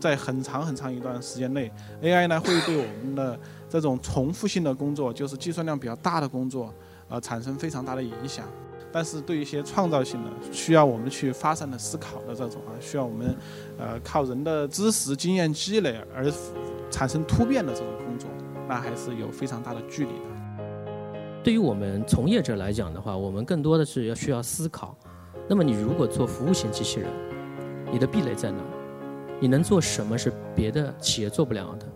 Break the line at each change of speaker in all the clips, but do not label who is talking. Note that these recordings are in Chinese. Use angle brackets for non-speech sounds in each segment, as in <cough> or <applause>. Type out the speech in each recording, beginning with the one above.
在很长很长一段时间内，AI 呢会对我们的这种重复性的工作，就是计算量比较大的工作，呃，产生非常大的影响。但是对一些创造性的、需要我们去发散的思考的这种啊，需要我们呃靠人的知识经验积累而产生突变的这种工作，那还是有非常大的距离的。
对于我们从业者来讲的话，我们更多的是要需要思考。那么你如果做服务型机器人，你的壁垒在哪？你能做什么是别的企业做不了的？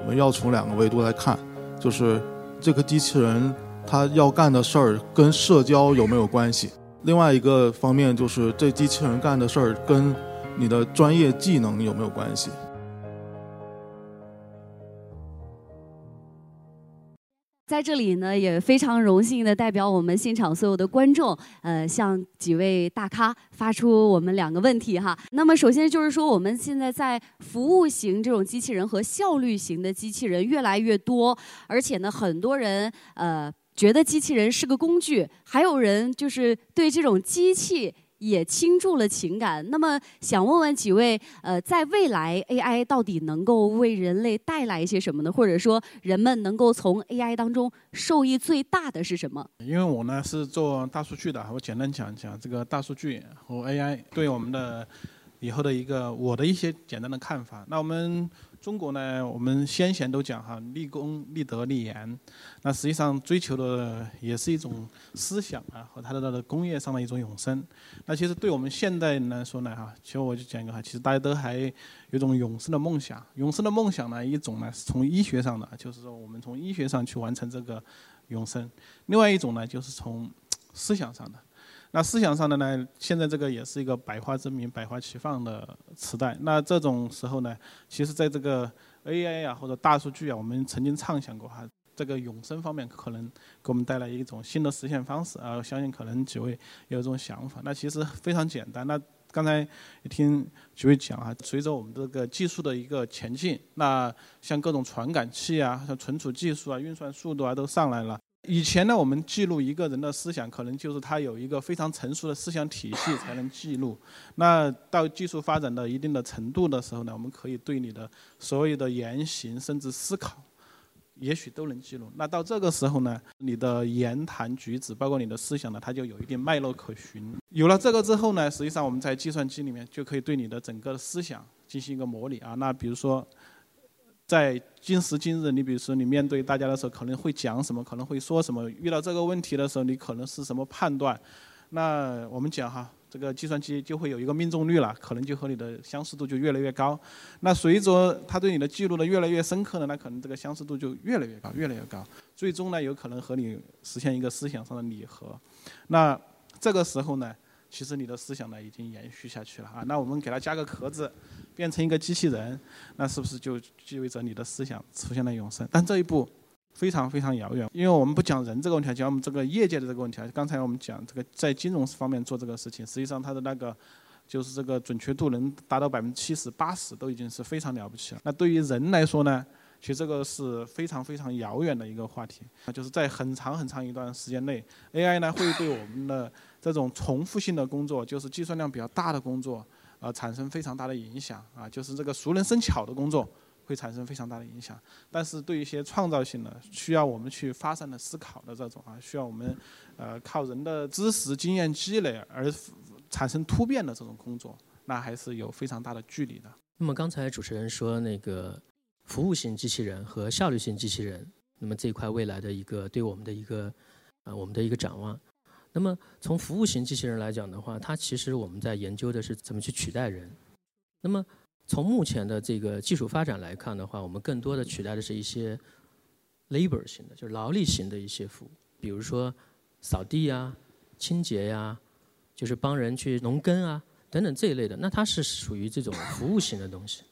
我们要从两个维度来看，就是这个机器人它要干的事儿跟社交有没有关系？另外一个方面就是这机器人干的事儿跟你的专业技能有没有关系？
在这里呢，也非常荣幸的代表我们现场所有的观众，呃，向几位大咖发出我们两个问题哈。那么，首先就是说，我们现在在服务型这种机器人和效率型的机器人越来越多，而且呢，很多人呃觉得机器人是个工具，还有人就是对这种机器。也倾注了情感。那么，想问问几位，呃，在未来 AI 到底能够为人类带来一些什么呢？或者说，人们能够从 AI 当中受益最大的是什么？
因为我呢是做大数据的，我简单讲一讲这个大数据和 AI 对我们的以后的一个我的一些简单的看法。那我们。中国呢，我们先贤都讲哈，立功、立德、立言。那实际上追求的也是一种思想啊，和它的那个工业上的一种永生。那其实对我们现代人来说呢，哈，其实我就讲一个哈，其实大家都还有种永生的梦想。永生的梦想呢，一种呢是从医学上的，就是说我们从医学上去完成这个永生；另外一种呢，就是从思想上的。那思想上的呢？现在这个也是一个百花争鸣、百花齐放的时代。那这种时候呢，其实在这个 AI 啊或者大数据啊，我们曾经畅想过哈，这个永生方面可能给我们带来一种新的实现方式啊。我相信可能几位有这种想法。那其实非常简单。那刚才也听几位讲啊，随着我们这个技术的一个前进，那像各种传感器啊、像存储技术啊、运算速度啊都上来了。以前呢，我们记录一个人的思想，可能就是他有一个非常成熟的思想体系才能记录。那到技术发展到一定的程度的时候呢，我们可以对你的所有的言行甚至思考，也许都能记录。那到这个时候呢，你的言谈举止，包括你的思想呢，它就有一定脉络可循。有了这个之后呢，实际上我们在计算机里面就可以对你的整个的思想进行一个模拟啊。那比如说。在今时今日，你比如说你面对大家的时候，可能会讲什么，可能会说什么。遇到这个问题的时候，你可能是什么判断？那我们讲哈，这个计算机就会有一个命中率了，可能就和你的相似度就越来越高。那随着它对你的记录的越来越深刻呢，那可能这个相似度就越来越高，越来越高。最终呢，有可能和你实现一个思想上的拟合。那这个时候呢？其实你的思想呢已经延续下去了啊，那我们给它加个壳子，变成一个机器人，那是不是就意味着你的思想出现了永生？但这一步非常非常遥远，因为我们不讲人这个问题，讲我们这个业界的这个问题啊。刚才我们讲这个在金融方面做这个事情，实际上它的那个就是这个准确度能达到百分之七十八十，都已经是非常了不起了。那对于人来说呢，其实这个是非常非常遥远的一个话题。那就是在很长很长一段时间内，AI 呢会对我们的这种重复性的工作，就是计算量比较大的工作，呃，产生非常大的影响啊，就是这个熟能生巧的工作会产生非常大的影响。但是对一些创造性的、需要我们去发散的思考的这种啊，需要我们呃靠人的知识经验积累而产生突变的这种工作，那还是有非常大的距离的。
那么刚才主持人说那个服务型机器人和效率型机器人，那么这一块未来的一个对我们的一个呃我们的一个展望。那么从服务型机器人来讲的话，它其实我们在研究的是怎么去取代人。那么从目前的这个技术发展来看的话，我们更多的取代的是一些 labor 型的，就是劳力型的一些服务，比如说扫地呀、清洁呀，就是帮人去农耕啊等等这一类的。那它是属于这种服务型的东西。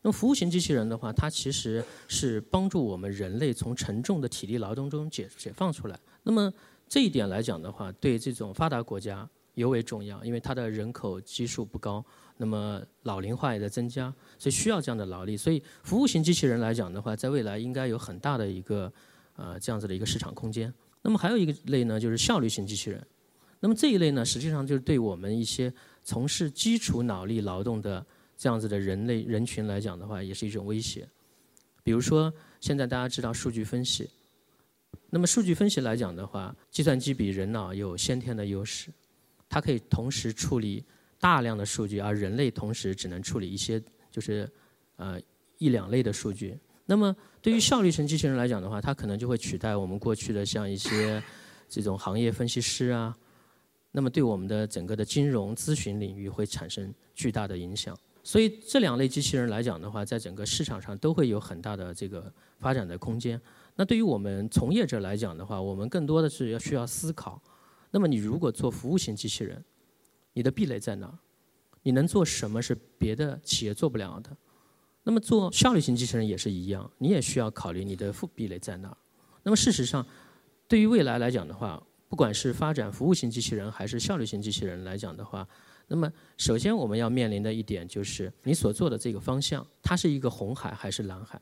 那么服务型机器人的话，它其实是帮助我们人类从沉重的体力劳动中解解放出来。那么这一点来讲的话，对这种发达国家尤为重要，因为它的人口基数不高，那么老龄化也在增加，所以需要这样的劳力。所以服务型机器人来讲的话，在未来应该有很大的一个呃这样子的一个市场空间。那么还有一个类呢，就是效率型机器人。那么这一类呢，实际上就是对我们一些从事基础脑力劳动的这样子的人类人群来讲的话，也是一种威胁。比如说，现在大家知道数据分析，那么数据分析来讲的话，计算机比人脑有先天的优势，它可以同时处理大量的数据，而人类同时只能处理一些，就是呃一两类的数据。那么对于效率型机器人来讲的话，它可能就会取代我们过去的像一些这种行业分析师啊，那么对我们的整个的金融咨询领域会产生巨大的影响。所以这两类机器人来讲的话，在整个市场上都会有很大的这个发展的空间。那对于我们从业者来讲的话，我们更多的是要需要思考。那么你如果做服务型机器人，你的壁垒在哪？你能做什么是别的企业做不了的？那么做效率型机器人也是一样，你也需要考虑你的副壁垒在哪。那么事实上，对于未来来讲的话，不管是发展服务型机器人还是效率型机器人来讲的话，那么，首先我们要面临的一点就是，你所做的这个方向，它是一个红海还是蓝海？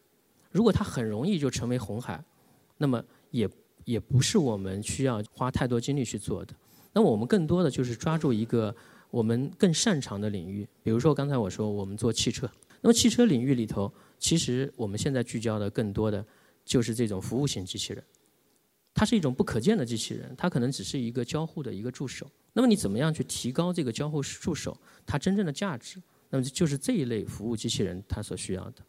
如果它很容易就成为红海，那么也也不是我们需要花太多精力去做的。那么我们更多的就是抓住一个我们更擅长的领域，比如说刚才我说我们做汽车，那么汽车领域里头，其实我们现在聚焦的更多的就是这种服务型机器人。它是一种不可见的机器人，它可能只是一个交互的一个助手。那么你怎么样去提高这个交互助手它真正的价值？那么就是这一类服务机器人它所需要的。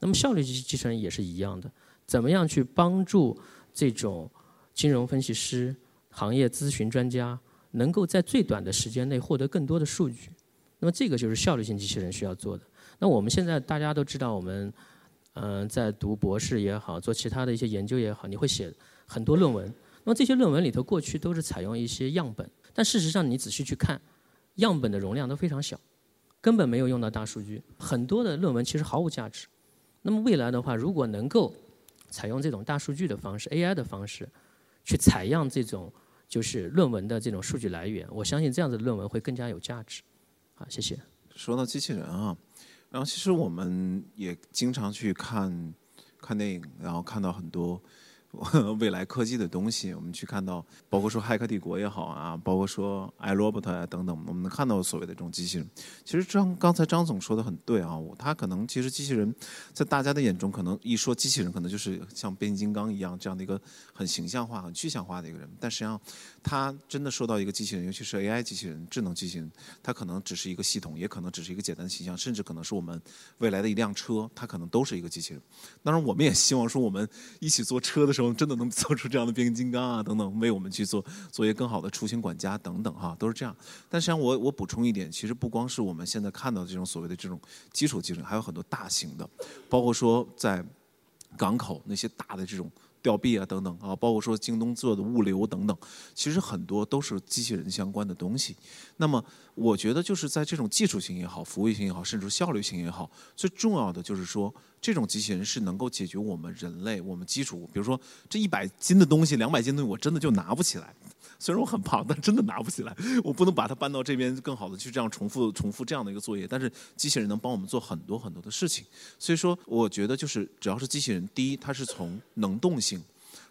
那么效率机机器人也是一样的，怎么样去帮助这种金融分析师、行业咨询专家能够在最短的时间内获得更多的数据？那么这个就是效率性机器人需要做的。那我们现在大家都知道，我们嗯在读博士也好，做其他的一些研究也好，你会写。很多论文，那么这些论文里头过去都是采用一些样本，但事实上你仔细去看，样本的容量都非常小，根本没有用到大数据。很多的论文其实毫无价值。那么未来的话，如果能够采用这种大数据的方式、AI 的方式，去采样这种就是论文的这种数据来源，我相信这样子的论文会更加有价值。好，谢谢。
说到机器人啊，然后其实我们也经常去看看电影，然后看到很多。<laughs> 未来科技的东西，我们去看到，包括说《骇客帝国》也好啊，包括说《iRobot》啊等等，我们能看到所谓的这种机器人。其实张刚才张总说的很对啊，他可能其实机器人，在大家的眼中，可能一说机器人，可能就是像变形金刚一样这样的一个很形象化、很具象化的一个人。但实际上，他真的说到一个机器人，尤其是 AI 机器人、智能机器人，它可能只是一个系统，也可能只是一个简单的形象，甚至可能是我们未来的一辆车，它可能都是一个机器人。当然，我们也希望说，我们一起坐车的时候。真的能做出这样的变形金刚啊等等，为我们去做做一些更好的出行管家等等哈，都是这样。但实际上，我我补充一点，其实不光是我们现在看到的这种所谓的这种基础技术，还有很多大型的，包括说在港口那些大的这种。吊臂啊，等等啊，包括说京东做的物流等等，其实很多都是机器人相关的东西。那么，我觉得就是在这种技术性也好，服务性也好，甚至效率性也好，最重要的就是说，这种机器人是能够解决我们人类我们基础，比如说这一百斤的东西、两百斤的东西，我真的就拿不起来。虽然我很胖，但真的拿不起来。我不能把它搬到这边，更好的去这样重复、重复这样的一个作业。但是机器人能帮我们做很多很多的事情。所以说，我觉得就是只要是机器人，第一，它是从能动性。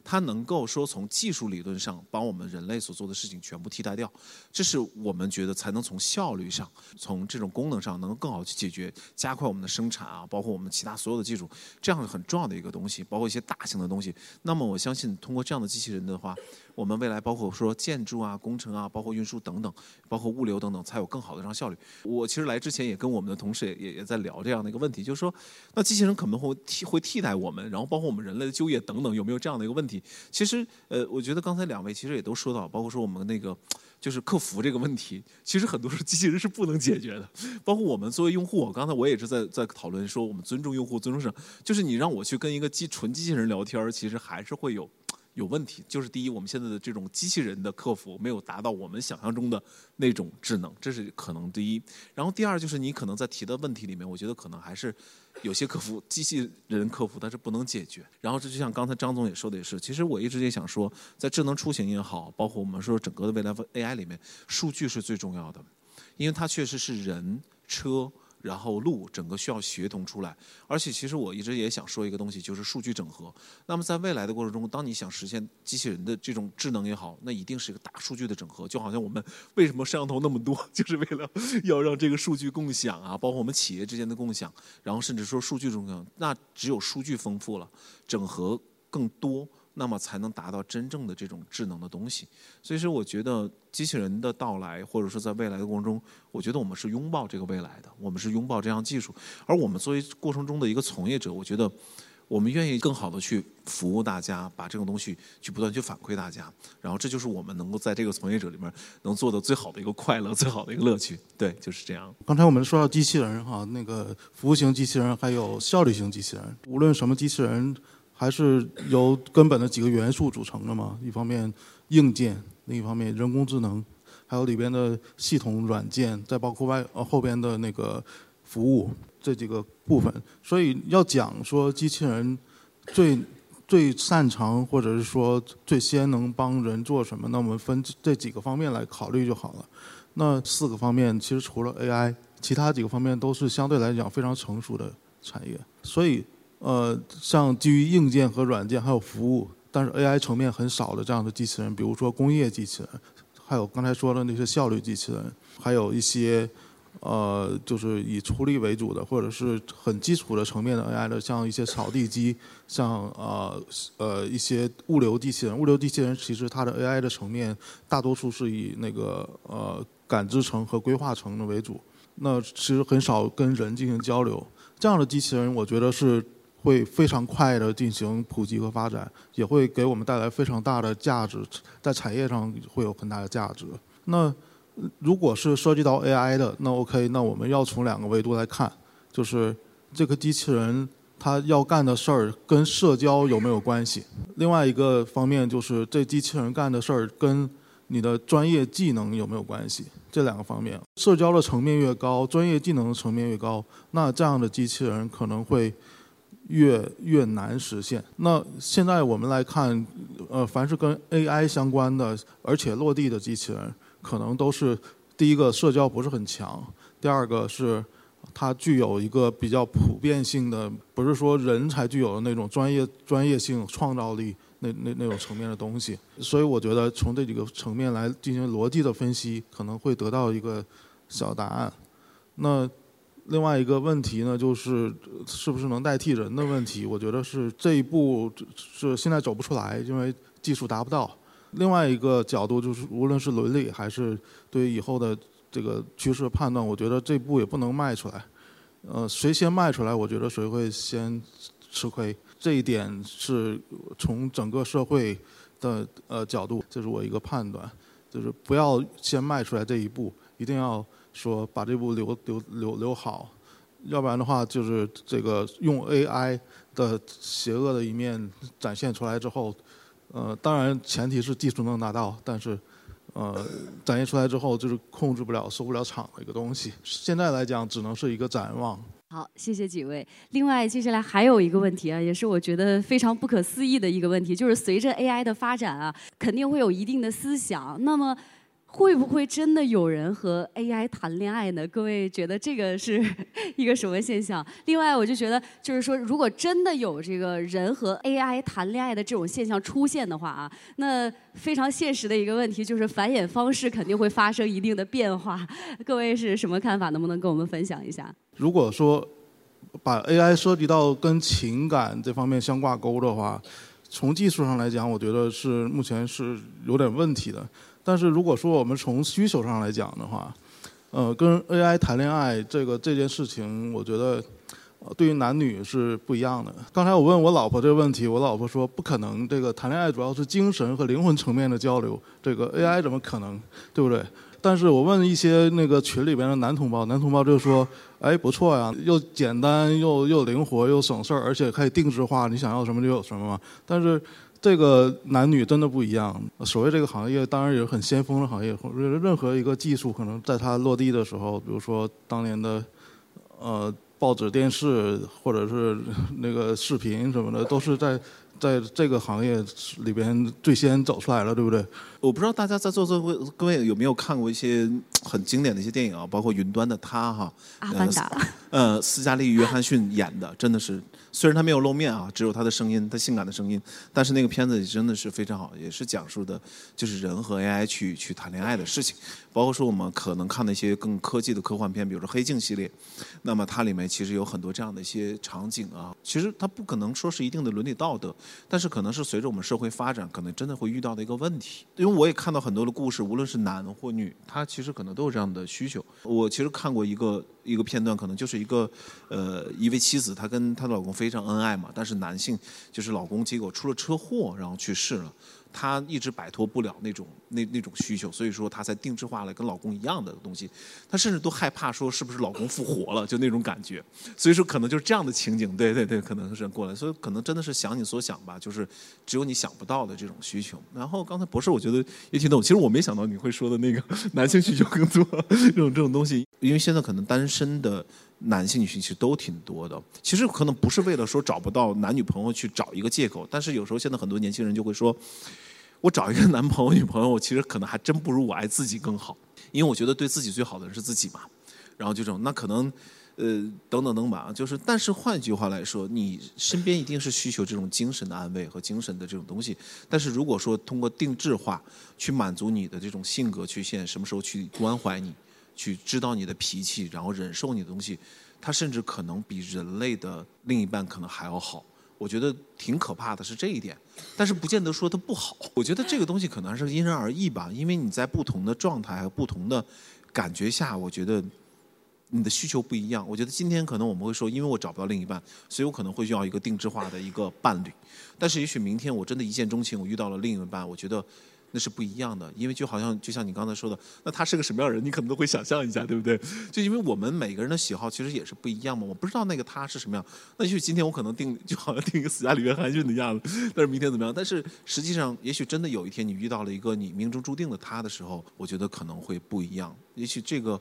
它能够说从技术理论上把我们人类所做的事情全部替代掉，这是我们觉得才能从效率上、从这种功能上能够更好去解决、加快我们的生产啊，包括我们其他所有的技术，这样很重要的一个东西，包括一些大型的东西。那么我相信通过这样的机器人的话。我们未来包括说建筑啊、工程啊、包括运输等等，包括物流等等，才有更好的这样效率。我其实来之前也跟我们的同事也也在聊这样的一个问题，就是说，那机器人可能会替会替代我们，然后包括我们人类的就业等等，有没有这样的一个问题？其实，呃，我觉得刚才两位其实也都说到，包括说我们那个就是客服这个问题，其实很多时候机器人是不能解决的。包括我们作为用户，我刚才我也是在在讨论说，我们尊重用户，尊重什么？就是你让我去跟一个机纯机器人聊天，其实还是会有。有问题，就是第一，我们现在的这种机器人的客服没有达到我们想象中的那种智能，这是可能第一。然后第二，就是你可能在提的问题里面，我觉得可能还是有些客服机器人客服它是不能解决。然后这就像刚才张总也说的也是，其实我一直也想说，在智能出行也好，包括我们说整个的未来 AI 里面，数据是最重要的，因为它确实是人车。然后路，整个需要协同出来。而且其实我一直也想说一个东西，就是数据整合。那么在未来的过程中，当你想实现机器人的这种智能也好，那一定是一个大数据的整合。就好像我们为什么摄像头那么多，<laughs> 就是为了要让这个数据共享啊，包括我们企业之间的共享，然后甚至说数据共享，那只有数据丰富了，整合更多。那么才能达到真正的这种智能的东西，所以说我觉得机器人的到来，或者说在未来的过程中，我觉得我们是拥抱这个未来的，我们是拥抱这样技术，而我们作为过程中的一个从业者，我觉得我们愿意更好的去服务大家，把这种东西去不断去反馈大家，然后这就是我们能够在这个从业者里面能做的最好的一个快乐，最好的一个乐趣，对，就是这样。
刚才我们说到机器人哈，那个服务型机器人还有效率型机器人，无论什么机器人。还是由根本的几个元素组成的嘛，一方面硬件，另一方面人工智能，还有里边的系统软件，再包括外呃后边的那个服务这几个部分。所以要讲说机器人最最擅长或者是说最先能帮人做什么，那我们分这几个方面来考虑就好了。那四个方面其实除了 AI，其他几个方面都是相对来讲非常成熟的产业，所以。呃，像基于硬件和软件还有服务，但是 AI 层面很少的这样的机器人，比如说工业机器人，还有刚才说的那些效率机器人，还有一些呃，就是以处理为主的，或者是很基础的层面的 AI 的，像一些扫地机，像呃呃一些物流机器人。物流机器人其实它的 AI 的层面，大多数是以那个呃感知层和规划层的为主，那其实很少跟人进行交流。这样的机器人，我觉得是。会非常快的进行普及和发展，也会给我们带来非常大的价值，在产业上会有很大的价值。那如果是涉及到 AI 的，那 OK，那我们要从两个维度来看，就是这个机器人它要干的事儿跟社交有没有关系？另外一个方面就是这机器人干的事儿跟你的专业技能有没有关系？这两个方面，社交的层面越高，专业技能的层面越高，那这样的机器人可能会。越越难实现。那现在我们来看，呃，凡是跟 AI 相关的，而且落地的机器人，可能都是第一个社交不是很强，第二个是它具有一个比较普遍性的，不是说人才具有的那种专业专业性、创造力那那那种层面的东西。所以我觉得从这几个层面来进行逻辑的分析，可能会得到一个小答案。那。另外一个问题呢，就是是不是能代替人的问题？我觉得是这一步是现在走不出来，因为技术达不到。另外一个角度就是，无论是伦理还是对以后的这个趋势判断，我觉得这步也不能迈出来。呃，谁先迈出来，我觉得谁会先吃亏。这一点是从整个社会的呃角度，这是我一个判断，就是不要先迈出来这一步，一定要。说把这部留留留留好，要不然的话，就是这个用 AI 的邪恶的一面展现出来之后，呃，当然前提是技术能达到，但是，呃，展现出来之后就是控制不了、收不了场的一个东西。现在来讲，只能是一个展望。
好，谢谢几位。另外，接下来还有一个问题啊，也是我觉得非常不可思议的一个问题，就是随着 AI 的发展啊，肯定会有一定的思想。那么。会不会真的有人和 AI 谈恋爱呢？各位觉得这个是 <laughs> 一个什么现象？另外，我就觉得，就是说，如果真的有这个人和 AI 谈恋爱的这种现象出现的话啊，那非常现实的一个问题就是繁衍方式肯定会发生一定的变化。各位是什么看法？能不能跟我们分享一下？
如果说把 AI 涉及到跟情感这方面相挂钩的话，从技术上来讲，我觉得是目前是有点问题的。但是如果说我们从需求上来讲的话，呃，跟 AI 谈恋爱这个这件事情，我觉得对于男女是不一样的。刚才我问我老婆这个问题，我老婆说不可能，这个谈恋爱主要是精神和灵魂层面的交流，这个 AI 怎么可能，对不对？但是我问一些那个群里边的男同胞，男同胞就说，哎，不错呀，又简单又又灵活又省事儿，而且可以定制化，你想要什么就有什么嘛。但是这个男女真的不一样。所谓这个行业，当然也是很先锋的行业。任何一个技术，可能在它落地的时候，比如说当年的呃报纸、电视，或者是那个视频什么的，都是在在这个行业里边最先走出来了，对不对？
我不知道大家在座各位各位有没有看过一些很经典的一些电影啊，包括《云端的他》哈，
阿凡达，
呃，斯嘉丽·约翰逊演的，真的是。虽然他没有露面啊，只有他的声音，他性感的声音，但是那个片子也真的是非常好，也是讲述的，就是人和 AI 去去谈恋爱的事情。包括说我们可能看的一些更科技的科幻片，比如说《黑镜》系列，那么它里面其实有很多这样的一些场景啊。其实它不可能说是一定的伦理道德，但是可能是随着我们社会发展，可能真的会遇到的一个问题。因为我也看到很多的故事，无论是男或女，他其实可能都有这样的需求。我其实看过一个一个片段，可能就是一个呃一位妻子，她跟她的老公非常恩爱嘛，但是男性就是老公结果出了车祸，然后去世了。她一直摆脱不了那种那那种需求，所以说她才定制化了跟老公一样的东西。她甚至都害怕说是不是老公复活了，就那种感觉。所以说可能就是这样的情景，对对对，可能是过来。所以可能真的是想你所想吧，就是只有你想不到的这种需求。然后刚才博士我觉得也挺懂，其实我没想到你会说的那个 <laughs> 男性需求更多 <laughs> 这种这种东西，因为现在可能单身的。男性、女性其实都挺多的，其实可能不是为了说找不到男女朋友去找一个借口，但是有时候现在很多年轻人就会说，我找一个男朋友、女朋友，我其实可能还真不如我爱自己更好，因为我觉得对自己最好的人是自己嘛。然后就这种，那可能，呃，等等等吧，就是，但是换一句话来说，你身边一定是需求这种精神的安慰和精神的这种东西，但是如果说通过定制化去满足你的这种性格缺陷，什么时候去关怀你？去知道你的脾气，然后忍受你的东西，他甚至可能比人类的另一半可能还要好。我觉得挺可怕的，是这一点。但是不见得说它不好。我觉得这个东西可能还是因人而异吧，因为你在不同的状态和不同的感觉下，我觉得你的需求不一样。我觉得今天可能我们会说，因为我找不到另一半，所以我可能会需要一个定制化的一个伴侣。但是也许明天我真的一见钟情，我遇到了另一半，我觉得。那是不一样的，因为就好像就像你刚才说的，那他是个什么样的人，你可能都会想象一下，对不对？就因为我们每个人的喜好其实也是不一样嘛，我不知道那个他是什么样。那也许今天我可能定就好像定一个斯嘉丽约翰逊的样子，但是明天怎么样？但是实际上，也许真的有一天你遇到了一个你命中注定的他的时候，我觉得可能会不一样。也许这个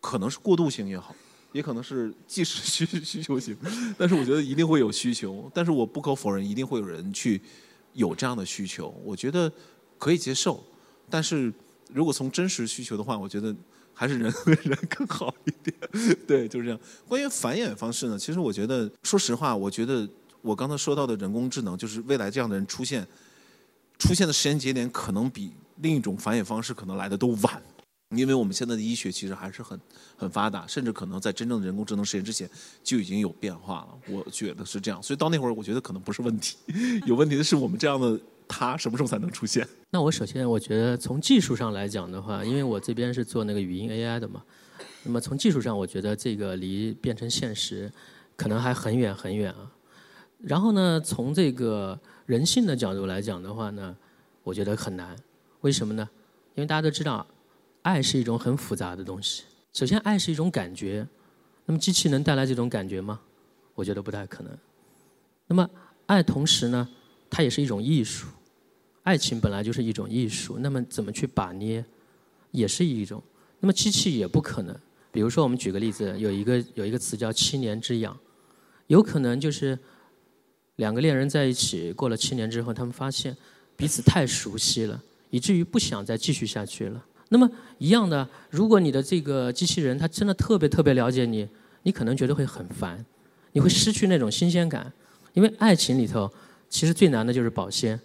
可能是过渡型也好，也可能是即时需需求型，但是我觉得一定会有需求。但是我不可否认，一定会有人去有这样的需求。我觉得。可以接受，但是如果从真实需求的话，我觉得还是人和 <laughs> 人更好一点。<laughs> 对，就是这样。关于繁衍方式呢，其实我觉得，说实话，我觉得我刚才说到的人工智能，就是未来这样的人出现，出现的时间节点可能比另一种繁衍方式可能来的都晚，因为我们现在的医学其实还是很很发达，甚至可能在真正的人工智能实验之前就已经有变化了。我觉得是这样，所以到那会儿，我觉得可能不是问题，<laughs> 有问题的是我们这样的。它什么时候才能出现？
那我首先我觉得从技术上来讲的话，因为我这边是做那个语音 AI 的嘛，那么从技术上，我觉得这个离变成现实可能还很远很远啊。然后呢，从这个人性的角度来讲的话呢，我觉得很难。为什么呢？因为大家都知道，爱是一种很复杂的东西。首先，爱是一种感觉，那么机器能带来这种感觉吗？我觉得不太可能。那么，爱同时呢，它也是一种艺术。爱情本来就是一种艺术，那么怎么去把捏，也是一种。那么机器也不可能。比如说，我们举个例子，有一个有一个词叫“七年之痒”，有可能就是两个恋人在一起过了七年之后，他们发现彼此太熟悉了，以至于不想再继续下去了。那么一样的，如果你的这个机器人它真的特别特别了解你，你可能觉得会很烦，你会失去那种新鲜感。因为爱情里头，其实最难的就是保鲜。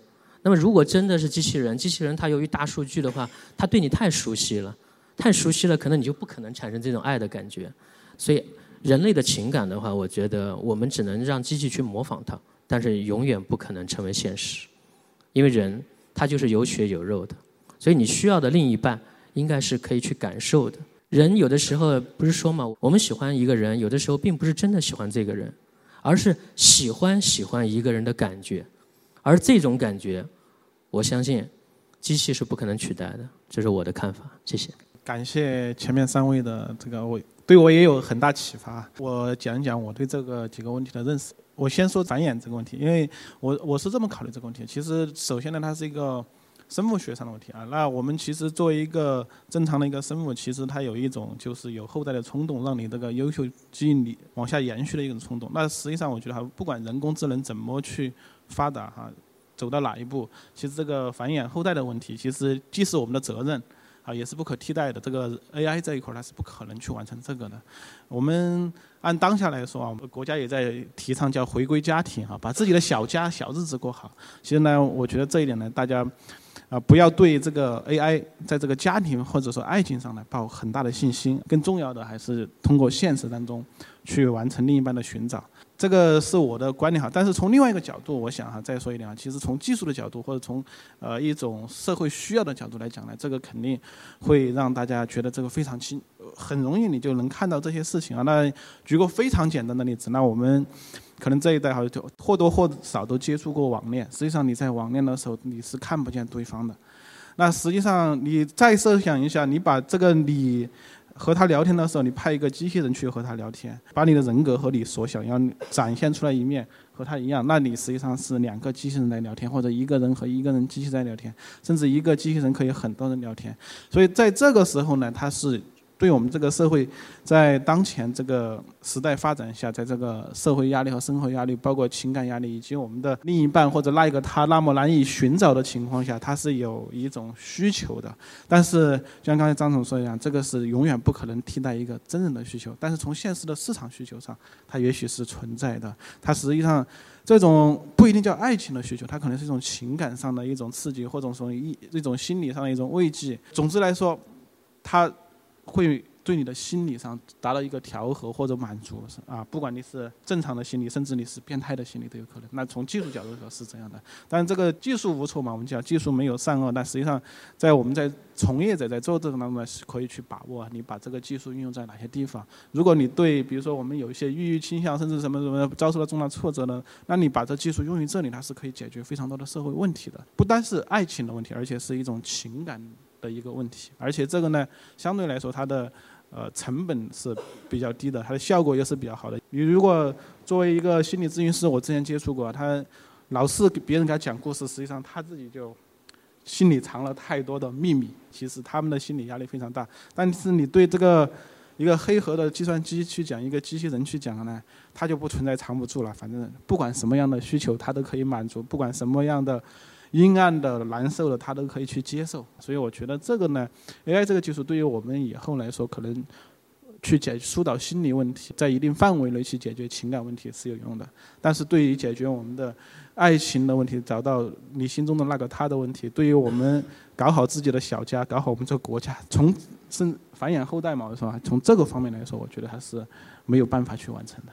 那么，如果真的是机器人，机器人它由于大数据的话，它对你太熟悉了，太熟悉了，可能你就不可能产生这种爱的感觉。所以，人类的情感的话，我觉得我们只能让机器去模仿它，但是永远不可能成为现实，因为人他就是有血有肉的。所以，你需要的另一半应该是可以去感受的。人有的时候不是说嘛，我们喜欢一个人，有的时候并不是真的喜欢这个人，而是喜欢喜欢一个人的感觉。而这种感觉，我相信机器是不可能取代的，这是我的看法。谢谢。
感谢前面三位的这个，我对我也有很大启发。我讲一讲我对这个几个问题的认识。我先说繁衍这个问题，因为我我是这么考虑这个问题。其实首先呢，它是一个生物学上的问题啊。那我们其实作为一个正常的一个生物，其实它有一种就是有后代的冲动，让你这个优秀基因里往下延续的一种冲动。那实际上我觉得哈，不管人工智能怎么去发达哈，走到哪一步，其实这个繁衍后代的问题，其实既是我们的责任。啊，也是不可替代的。这个 AI 这一块儿，它是不可能去完成这个的。我们按当下来说啊，我们国家也在提倡叫回归家庭啊，把自己的小家小日子过好。其实呢，我觉得这一点呢，大家啊不要对这个 AI 在这个家庭或者说爱情上呢抱很大的信心。更重要的还是通过现实当中去完成另一半的寻找。这个是我的观点哈，但是从另外一个角度，我想哈再说一点啊，其实从技术的角度或者从呃一种社会需要的角度来讲呢，这个肯定会让大家觉得这个非常轻，很容易你就能看到这些事情啊。那举个非常简单的例子，那我们可能这一代好像就或多或少都接触过网恋，实际上你在网恋的时候你是看不见对方的。那实际上你再设想一下，你把这个你。和他聊天的时候，你派一个机器人去和他聊天，把你的人格和你所想要展现出来一面和他一样，那你实际上是两个机器人来聊天，或者一个人和一个人机器在聊天，甚至一个机器人可以很多人聊天。所以在这个时候呢，它是。对我们这个社会，在当前这个时代发展下，在这个社会压力和生活压力，包括情感压力，以及我们的另一半或者那一个他那么难以寻找的情况下，他是有一种需求的。但是，就像刚才张总说一样，这个是永远不可能替代一个真人的需求。但是从现实的市场需求上，它也许是存在的。它实际上这种不一定叫爱情的需求，它可能是一种情感上的一种刺激，或者说一一种心理上的一种慰藉。总之来说，它。会对你的心理上达到一个调和或者满足，是啊，不管你是正常的心理，甚至你是变态的心理都有可能。那从技术角度说是这样的，但这个技术无错嘛，我们讲技术没有善恶，但实际上在我们在从业者在做这个当中，是可以去把握你把这个技术运用在哪些地方。如果你对比如说我们有一些抑郁倾向，甚至什么什么遭受了重大挫折呢，那你把这技术用于这里，它是可以解决非常多的社会问题的，不单是爱情的问题，而且是一种情感。的一个问题，而且这个呢，相对来说它的呃成本是比较低的，它的效果又是比较好的。你如果作为一个心理咨询师，我之前接触过，他老是给别人给他讲故事，实际上他自己就心里藏了太多的秘密，其实他们的心理压力非常大。但是你对这个一个黑盒的计算机去讲，一个机器人去讲呢，他就不存在藏不住了。反正不管什么样的需求，他都可以满足；不管什么样的。阴暗的、难受的，他都可以去接受，所以我觉得这个呢，AI 这个技术对于我们以后来说，可能去解疏导心理问题，在一定范围内去解决情感问题是有用的。但是对于解决我们的爱情的问题，找到你心中的那个他的问题，对于我们搞好自己的小家，搞好我们这个国家，从生繁衍后代嘛，是吧？从这个方面来说，我觉得还是没有办法去完成的。